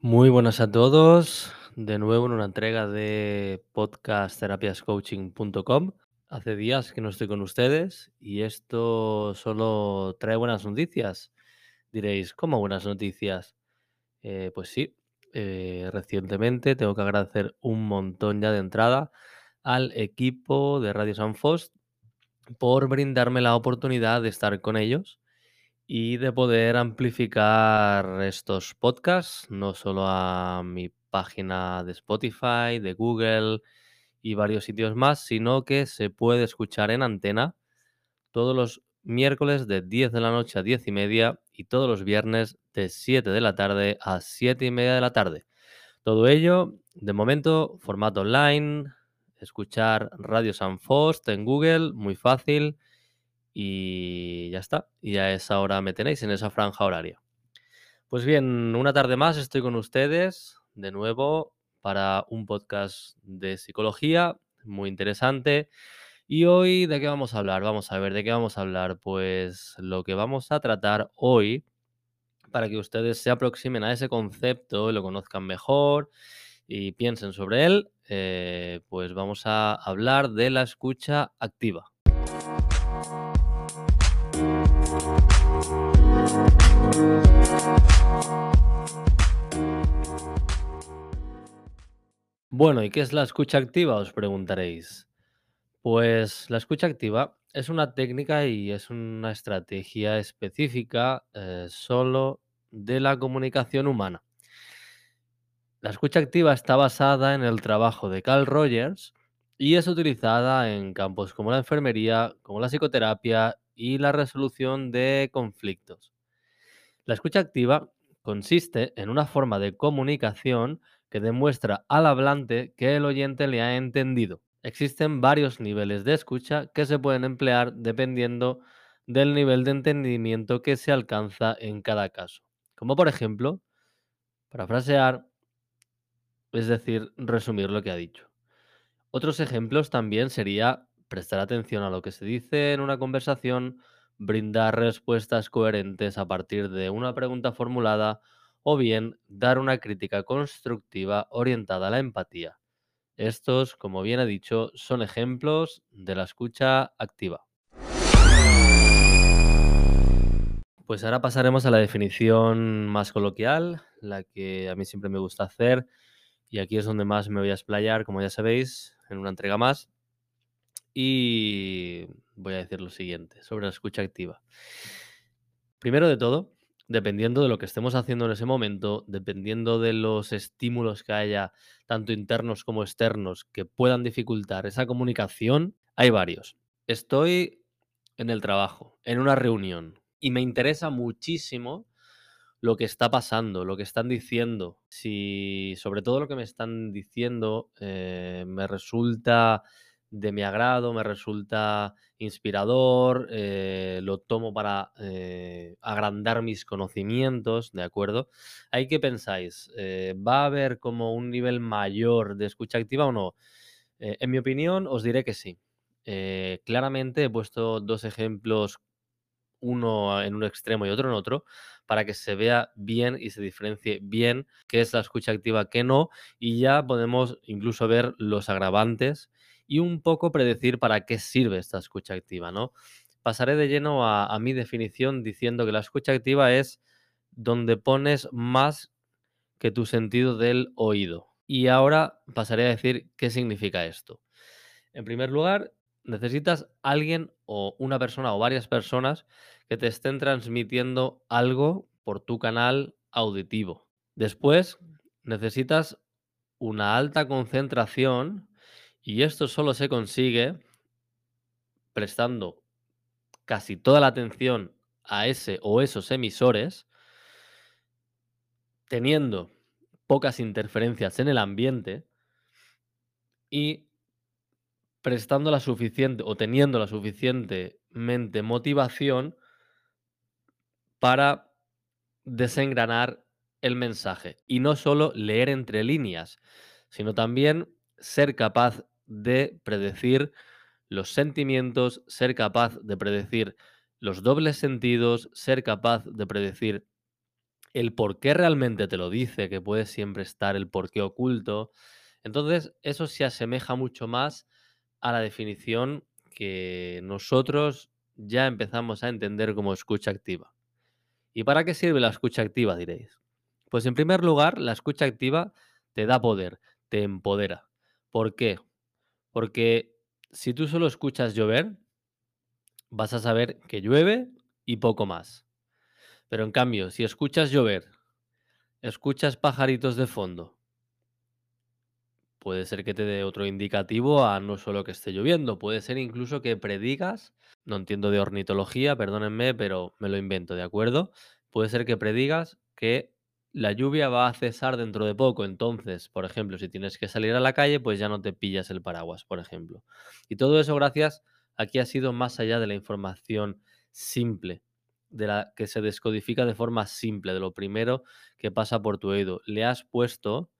Muy buenas a todos. De nuevo en una entrega de podcastterapiascoaching.com. Hace días que no estoy con ustedes y esto solo trae buenas noticias. Diréis, ¿cómo buenas noticias? Eh, pues sí, eh, recientemente tengo que agradecer un montón ya de entrada al equipo de Radio San Fost por brindarme la oportunidad de estar con ellos y de poder amplificar estos podcasts, no solo a mi página de Spotify, de Google y varios sitios más, sino que se puede escuchar en antena todos los miércoles de 10 de la noche a 10 y media y todos los viernes de 7 de la tarde a 7 y media de la tarde. Todo ello, de momento, formato online, escuchar Radio San Fost en Google, muy fácil y ya está. Y a esa hora me tenéis en esa franja horaria. Pues bien, una tarde más estoy con ustedes de nuevo para un podcast de psicología muy interesante. Y hoy, ¿de qué vamos a hablar? Vamos a ver, ¿de qué vamos a hablar? Pues lo que vamos a tratar hoy, para que ustedes se aproximen a ese concepto y lo conozcan mejor y piensen sobre él, eh, pues vamos a hablar de la escucha activa. Bueno, ¿y qué es la escucha activa? Os preguntaréis. Pues la escucha activa es una técnica y es una estrategia específica eh, solo de la comunicación humana. La escucha activa está basada en el trabajo de Carl Rogers y es utilizada en campos como la enfermería, como la psicoterapia y la resolución de conflictos. La escucha activa consiste en una forma de comunicación que demuestra al hablante que el oyente le ha entendido. Existen varios niveles de escucha que se pueden emplear dependiendo del nivel de entendimiento que se alcanza en cada caso. Como por ejemplo, parafrasear, es decir, resumir lo que ha dicho. Otros ejemplos también sería prestar atención a lo que se dice en una conversación, brindar respuestas coherentes a partir de una pregunta formulada o bien dar una crítica constructiva orientada a la empatía. Estos, como bien he dicho, son ejemplos de la escucha activa. Pues ahora pasaremos a la definición más coloquial, la que a mí siempre me gusta hacer, y aquí es donde más me voy a explayar, como ya sabéis, en una entrega más. Y voy a decir lo siguiente sobre la escucha activa. Primero de todo, dependiendo de lo que estemos haciendo en ese momento, dependiendo de los estímulos que haya, tanto internos como externos, que puedan dificultar esa comunicación, hay varios. Estoy en el trabajo, en una reunión, y me interesa muchísimo lo que está pasando, lo que están diciendo. Si sobre todo lo que me están diciendo eh, me resulta de mi agrado, me resulta inspirador, eh, lo tomo para eh, agrandar mis conocimientos, ¿de acuerdo? ¿Hay que pensáis? ¿Va a haber como un nivel mayor de escucha activa o no? en mi opinión, os diré que sí. claramente he puesto dos ejemplos, uno en un extremo y otro en otro, para que se vea bien y se diferencie bien qué es la escucha activa, qué no, y ya podemos incluso ver los agravantes y un poco predecir para qué sirve esta escucha activa, ¿no? Pasaré de lleno a, mi definición diciendo que la escucha activa es donde pones más que tu sentido del oído. Y ahora pasaré a decir qué significa esto. En primer lugar, necesitas alguien o una persona o varias personas que te estén transmitiendo algo por tu canal auditivo. Después, necesitas una alta concentración y esto solo se consigue prestando casi toda la atención a ese o esos emisores, teniendo pocas interferencias en el ambiente y prestando la suficiente o teniendo la suficientemente motivación para desengranar el mensaje y no solo leer entre líneas, sino también ser capaz de predecir los sentimientos, ser capaz de predecir los dobles sentidos, ser capaz de predecir el por qué realmente te lo dice, que puede siempre estar el por qué oculto. Entonces, eso se asemeja mucho más a la definición que nosotros ya empezamos a entender como escucha activa. ¿Y para qué sirve la escucha activa, diréis? Pues en primer lugar, la escucha activa te da poder, te empodera. ¿Por qué? Porque si tú solo escuchas llover, vas a saber que llueve y poco más. Pero en cambio, si escuchas llover, escuchas pajaritos de fondo, puede ser que te dé otro indicativo a no solo que esté lloviendo, puede ser incluso que predigas, no entiendo de ornitología, perdónenme, pero me lo invento, ¿de acuerdo? Puede ser que predigas que la lluvia va a cesar dentro de poco, entonces, por ejemplo, si tienes que salir a la calle, pues ya no te pillas el paraguas, por ejemplo. Y todo eso gracias a que ha sido más allá de la información simple, de la que se descodifica de forma simple, de lo primero que pasa por tu oído. Le has puesto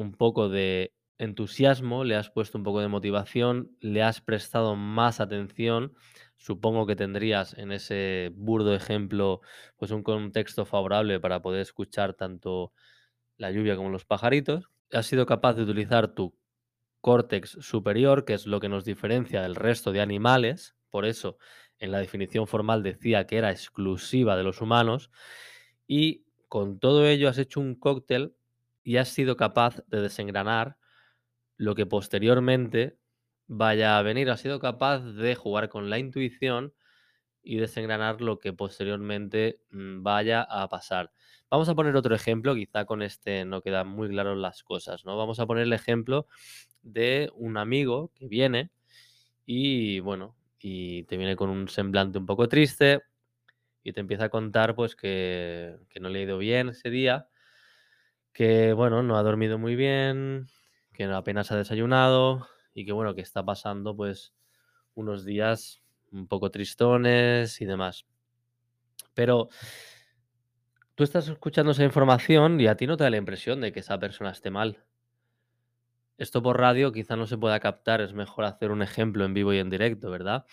un poco de entusiasmo, le has puesto un poco de motivación, le has prestado más atención. Supongo que tendrías en ese burdo ejemplo pues un contexto favorable para poder escuchar tanto la lluvia como los pajaritos. Has sido capaz de utilizar tu córtex superior, que es lo que nos diferencia del resto de animales. Por eso, en la definición formal decía que era exclusiva de los humanos. Y con todo ello has hecho un cóctel y has sido capaz de desengranar lo que posteriormente vaya a venir. Has sido capaz de jugar con la intuición y desengranar lo que posteriormente mm, vaya a pasar. Vamos a poner otro ejemplo, quizá con este no quedan muy claras las cosas, ¿no? Vamos a poner el ejemplo de un amigo que viene y bueno, y te viene con un semblante un poco triste y te empieza a contar pues que, que no le ha ido bien ese día, que bueno, no ha dormido muy bien, que apenas ha desayunado y que bueno, que está pasando pues unos días un poco tristones y demás. Pero tú estás escuchando esa información y a ti no te da la impresión de que esa persona esté mal. Esto por radio quizá no se pueda captar, es mejor hacer un ejemplo en vivo y en directo, ¿verdad?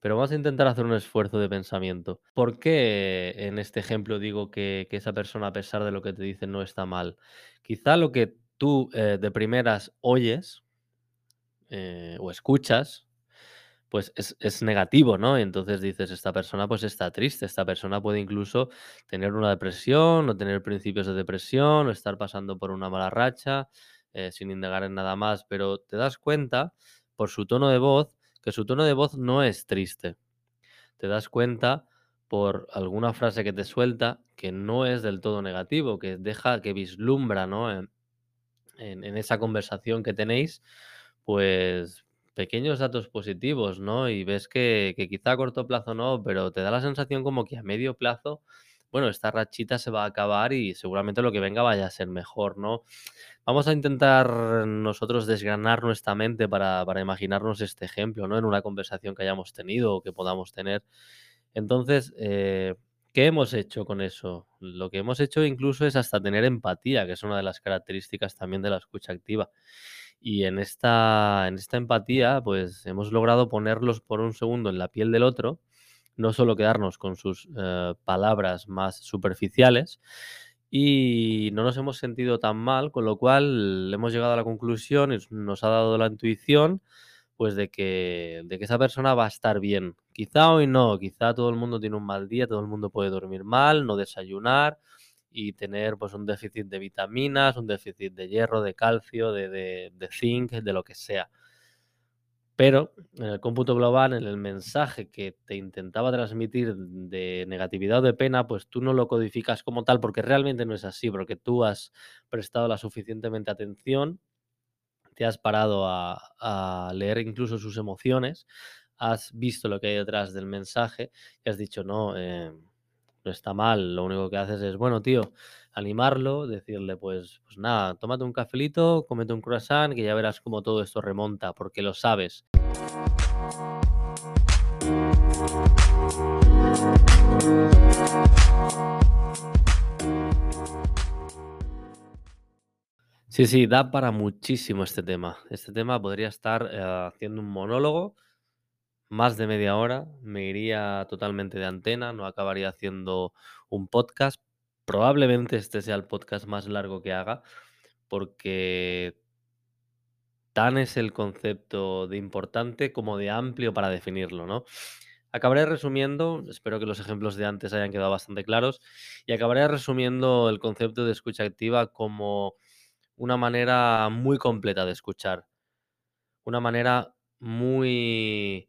Pero vamos a intentar hacer un esfuerzo de pensamiento. ¿Por qué en este ejemplo digo que, esa persona, a pesar de lo que te dice, no está mal? Quizá lo que tú eh, de primeras oyes eh, o escuchas, pues es, negativo, ¿no? Entonces dices, esta persona pues está triste, esta persona puede incluso tener una depresión o tener principios de depresión o estar pasando por una mala racha eh, sin indagar en nada más, pero te das cuenta por su tono de voz que su tono de voz no es triste. Te das cuenta por alguna frase que te suelta que no es del todo negativo, que deja, que vislumbra, ¿no? En, esa conversación que tenéis, pues pequeños datos positivos, ¿no? Y ves que, que quizá a corto plazo no, pero te da la sensación como que a medio plazo, bueno, esta rachita se va a acabar y seguramente lo que venga vaya a ser mejor, ¿no? Vamos a intentar nosotros desgranar nuestra mente para, imaginarnos este ejemplo, ¿no? En una conversación que hayamos tenido o que podamos tener. Entonces, eh, ¿qué hemos hecho con eso? Lo que hemos hecho incluso es hasta tener empatía, que es una de las características también de la escucha activa. Y en esta, en esta empatía, pues hemos logrado ponerlos por un segundo en la piel del otro, no solo quedarnos con sus eh, palabras más superficiales, y no nos hemos sentido tan mal, con lo cual hemos llegado a la conclusión y nos ha dado la intuición, pues de que, de que esa persona va a estar bien. Quizá hoy no, quizá todo el mundo tiene un mal día, todo el mundo puede dormir mal, no desayunar y tener pues un déficit de vitaminas, un déficit de hierro, de calcio, de, de, de zinc, de lo que sea. Pero en el cómputo global, en el mensaje que te intentaba transmitir de negatividad o de pena, pues tú no lo codificas como tal, porque realmente no es así, porque tú has prestado la suficientemente atención, te has parado a, leer incluso sus emociones, has visto lo que hay detrás del mensaje y has dicho, no, eh, está mal, lo único que haces es, bueno, tío, animarlo, decirle, pues, pues nada, tómate un cafelito, cómete un croissant, que ya verás cómo todo esto remonta, porque lo sabes. Sí, sí, da para muchísimo este tema. Este tema podría estar eh, haciendo un monólogo más de media hora, me iría totalmente de antena, no acabaría haciendo un podcast. Probablemente este sea el podcast más largo que haga, porque tan es el concepto de importante como de amplio para definirlo, ¿no? Acabaré resumiendo, espero que los ejemplos de antes hayan quedado bastante claros, y acabaré resumiendo el concepto de escucha activa como una manera muy completa de escuchar, una manera muy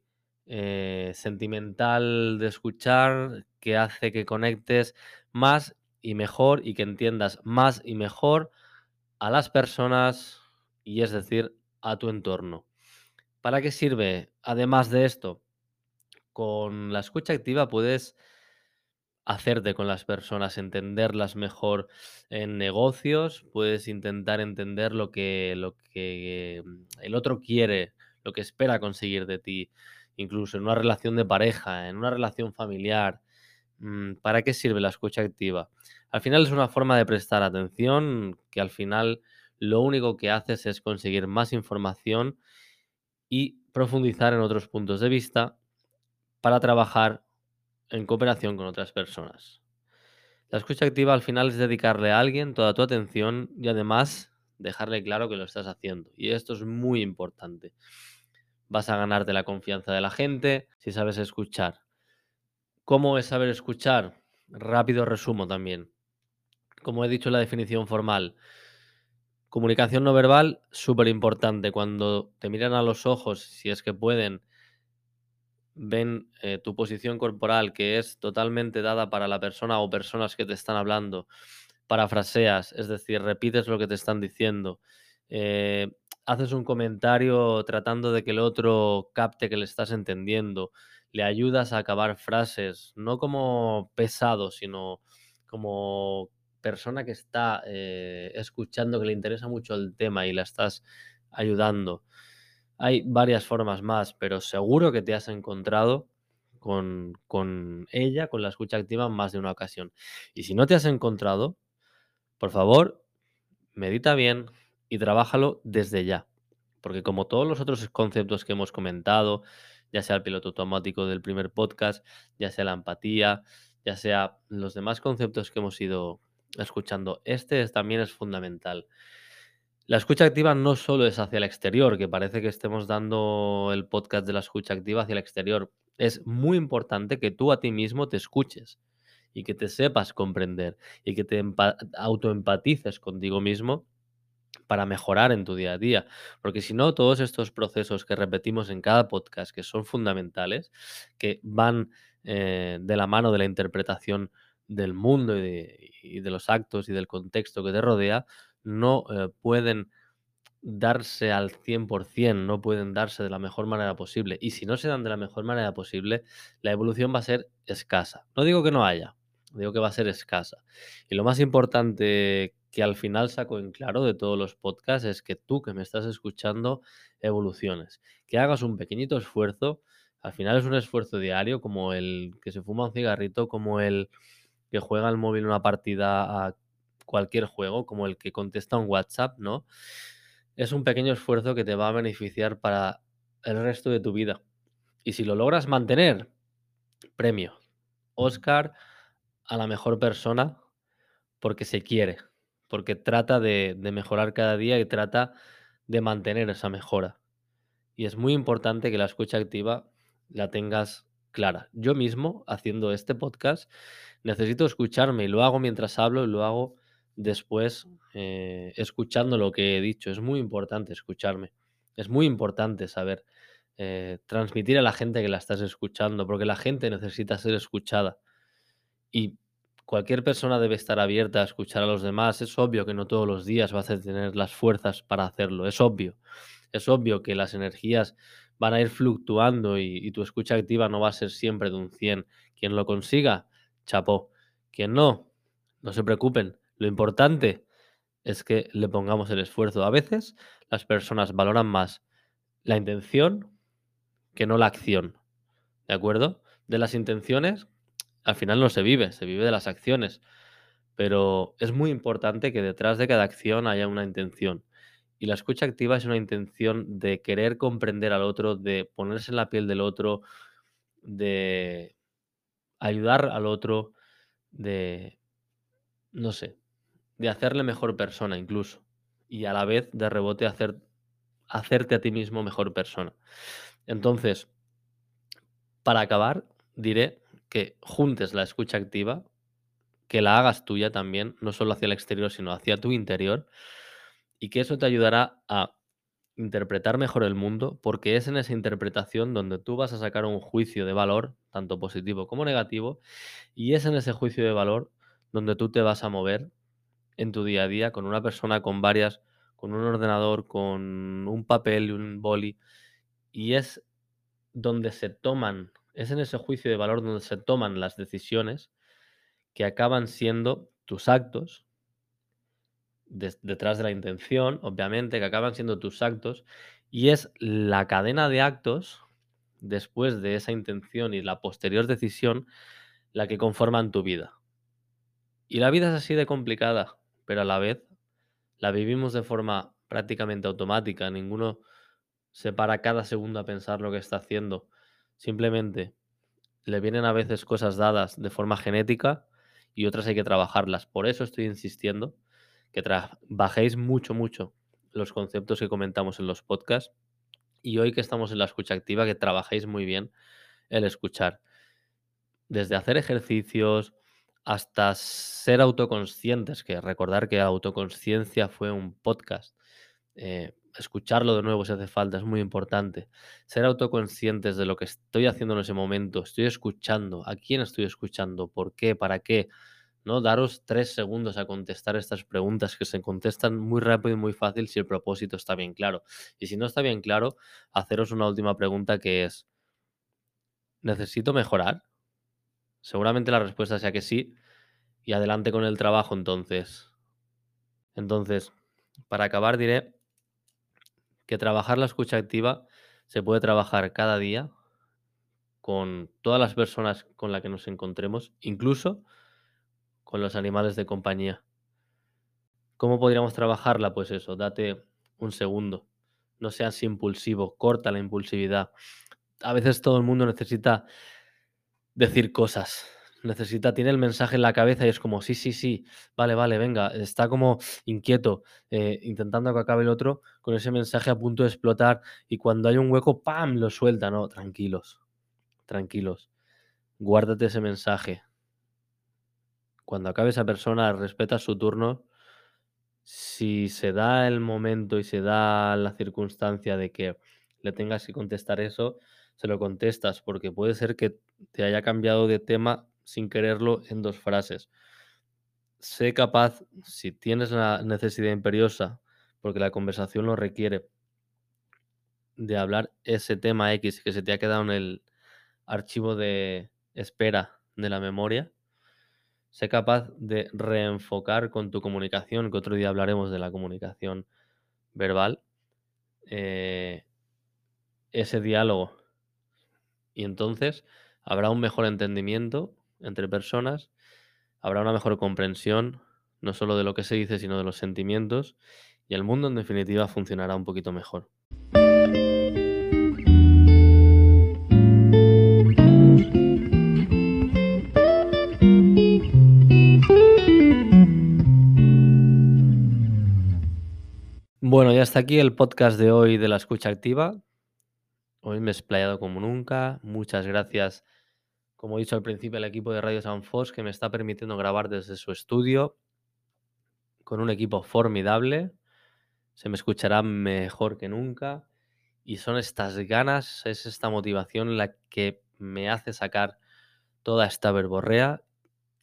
eh, sentimental de escuchar que hace que conectes más y mejor y que entiendas más y mejor a las personas y es decir, a tu entorno. ¿Para qué sirve? Además de esto, con la escucha activa puedes hacerte con las personas, entenderlas mejor en negocios, puedes intentar entender lo que, lo que mm, el otro quiere, lo que espera conseguir de ti, incluso en una relación de pareja, en una relación familiar. Mm, ¿Para qué sirve la escucha activa? Al final es una forma de prestar atención que al final lo único que haces es conseguir más información y profundizar en otros puntos de vista para trabajar en cooperación con otras personas. La escucha activa al final es dedicarle a alguien toda tu atención y además dejarle claro que lo estás haciendo. Y esto es muy importante. Vas a ganarte la confianza de la gente si sabes escuchar. ¿Cómo es saber escuchar? Rápido resumo también. Como he dicho la definición formal, comunicación no verbal, súper importante. Cuando te miran a los ojos, si es que pueden, ven eh, tu posición corporal que es totalmente dada para la persona o personas que te están hablando, parafraseas, es decir, repites lo que te están diciendo, eh, haces un comentario tratando de que el otro capte que le estás entendiendo, le ayudas a acabar frases, no como pesado, sino como persona que está eh, escuchando, que le interesa mucho el tema y la estás ayudando. Hay varias formas más, pero seguro que te has encontrado con, con ella, con la escucha activa, en más de una ocasión. Y si no te has encontrado, por favor, medita bien y trabájalo desde ya. Porque como todos los otros conceptos que hemos comentado, ya sea el piloto automático del primer podcast, ya sea la empatía, ya sea los demás conceptos que hemos ido escuchando, este también es fundamental. La escucha activa no solo es hacia el exterior, que parece que estemos dando el podcast de la escucha activa hacia el exterior. Es muy importante que tú a ti mismo te escuches y que te sepas comprender y que te autoempatices contigo mismo para mejorar en tu día a día. Porque si no, todos estos procesos que repetimos en cada podcast, que son fundamentales, que van eh, de la mano de la interpretación del mundo y de, y los actos y del contexto que te rodea, no eh, pueden darse al 100%, no pueden darse de la mejor manera posible. Y si no se dan de la mejor manera posible, la evolución va a ser escasa. No digo que no haya, digo que va a ser escasa. Y lo más importante que al final saco en claro de todos los podcasts es que tú que me estás escuchando evoluciones, que hagas un pequeñito esfuerzo, al final es un esfuerzo diario, como el que se fuma un cigarrito, como el que juega el móvil una partida a cualquier juego, como el que contesta un WhatsApp, ¿no? Es un pequeño esfuerzo que te va a beneficiar para el resto de tu vida. Y si lo logras mantener, premio. Oscar a la mejor persona porque se quiere, porque trata de, de, mejorar cada día y trata de mantener esa mejora. Y es muy importante que la escucha activa la tengas clara. Yo mismo, haciendo este podcast, necesito escucharme y lo hago mientras hablo y lo hago después eh, escuchando lo que he dicho. Es muy importante escucharme. Es muy importante saber eh, transmitir a la gente que la estás escuchando, porque la gente necesita ser escuchada. Y cualquier persona debe estar abierta a escuchar a los demás. Es obvio que no todos los días vas a tener las fuerzas para hacerlo. Es obvio. Es obvio que las energías van a ir fluctuando y, tu escucha activa no va a ser siempre de un 100. Quien lo consiga, chapó. Quien no, no se preocupen lo importante es que le pongamos el esfuerzo. A veces las personas valoran más la intención que no la acción. ¿De acuerdo? De las intenciones, al final no se vive, se vive de las acciones. pero es muy importante que detrás de cada acción haya una intención. Y la escucha activa es una intención de querer comprender al otro, de ponerse en la piel del otro, de ayudar al otro, de, no sé, de hacerle mejor persona incluso. Y a la vez de rebote hacer, hacerte a ti mismo mejor persona. Entonces, para acabar, diré que juntes la escucha activa, que la hagas tuya también, no solo hacia el exterior, sino hacia tu interior, y que eso te ayudará a interpretar mejor el mundo, porque es en esa interpretación donde tú vas a sacar un juicio de valor, tanto positivo como negativo, y es en ese juicio de valor donde tú te vas a mover en tu día a día con una persona, con varias, con un ordenador, con un papel y un boli, y es donde se toman, es en ese juicio de valor donde se toman las decisiones que acaban siendo tus actos, detrás de la intención, obviamente, que acaban siendo tus actos, y es la cadena de actos después de esa intención y la posterior decisión la que conforman tu vida. Y la vida es así de complicada, pero a la vez la vivimos de forma prácticamente automática, ninguno se para cada segundo a pensar lo que está haciendo, simplemente le vienen a veces cosas dadas de forma genética y otras hay que trabajarlas. Por eso estoy insistiendo que bajéis mucho, mucho los conceptos que comentamos en los podcasts y hoy que estamos en la escucha activa, que trabajéis muy bien el escuchar. Desde hacer ejercicios hasta ser autoconscientes, que recordar que autoconsciencia fue un podcast. Eh, escucharlo de nuevo si hace falta, es muy importante. Ser autoconscientes de lo que estoy haciendo en ese momento, estoy escuchando, a quién estoy escuchando, por qué, para qué, ¿no? Daros tres segundos a contestar estas preguntas que se contestan muy rápido y muy fácil si el propósito está bien claro. Y si no está bien claro, haceros una última pregunta que es, ¿necesito mejorar? Seguramente la respuesta sea que sí. Y adelante con el trabajo entonces. Entonces, para acabar diré que trabajar la escucha activa se puede trabajar cada día con todas las personas con las que nos encontremos, incluso con los animales de compañía. ¿Cómo podríamos trabajarla? Pues eso, date un segundo. No seas impulsivo, corta la impulsividad. A veces todo el mundo necesita decir cosas. Necesita, tiene el mensaje en la cabeza y es como, sí, sí, sí, vale, vale, venga, está como inquieto, eh, intentando que acabe el otro, con ese mensaje a punto de explotar y cuando hay un hueco, ¡pam!, lo suelta, no, tranquilos, tranquilos, guárdate ese mensaje, cuando acabe esa persona, respeta su turno. Si se da el momento y se da la circunstancia de que le tengas que contestar eso, se lo contestas, porque puede ser que te haya cambiado de tema sin quererlo en dos frases. Sé capaz, si tienes la necesidad imperiosa, porque la conversación lo requiere, de hablar ese tema X que se te ha quedado en el archivo de espera de la memoria, Sé capaz de reenfocar con tu comunicación, que otro día hablaremos de la comunicación verbal, eh, ese diálogo. Y entonces habrá un mejor entendimiento entre personas, habrá una mejor comprensión, no solo de lo que se dice, sino de los sentimientos, y el mundo en definitiva funcionará un poquito mejor. Bueno, ya está aquí el podcast de hoy de la escucha activa. Hoy me he explayado como nunca. Muchas gracias, como he dicho al principio, al equipo de Radio Sanfos que me está permitiendo grabar desde su estudio con un equipo formidable. Se me escuchará mejor que nunca. Y son estas ganas, es esta motivación la que me hace sacar toda esta verborrea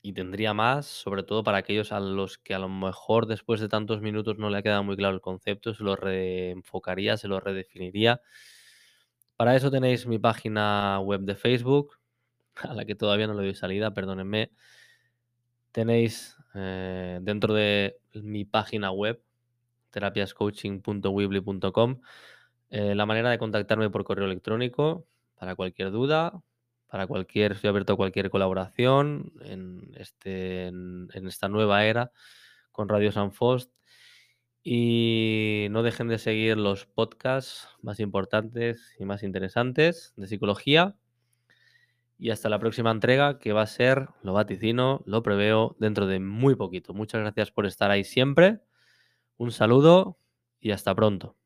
y tendría más, sobre todo para aquellos a los que a lo mejor después de tantos minutos no le ha quedado muy claro el concepto, se lo reenfocaría, se lo redefiniría. Para eso tenéis mi página web de Facebook, a la que todavía no le doy salida, perdónenme. Tenéis eh, dentro de mi página web, terapiascoaching.wibly.com, eh, la manera de contactarme por correo electrónico para cualquier duda, para cualquier, estoy abierto a cualquier colaboración en, este, en, en esta nueva era con Radio San Fost. Y no dejen de seguir los podcasts más importantes y más interesantes de psicología y hasta la próxima entrega que va a ser, lo vaticino, lo preveo dentro de muy poquito. Muchas gracias por estar ahí siempre. Un saludo y hasta pronto.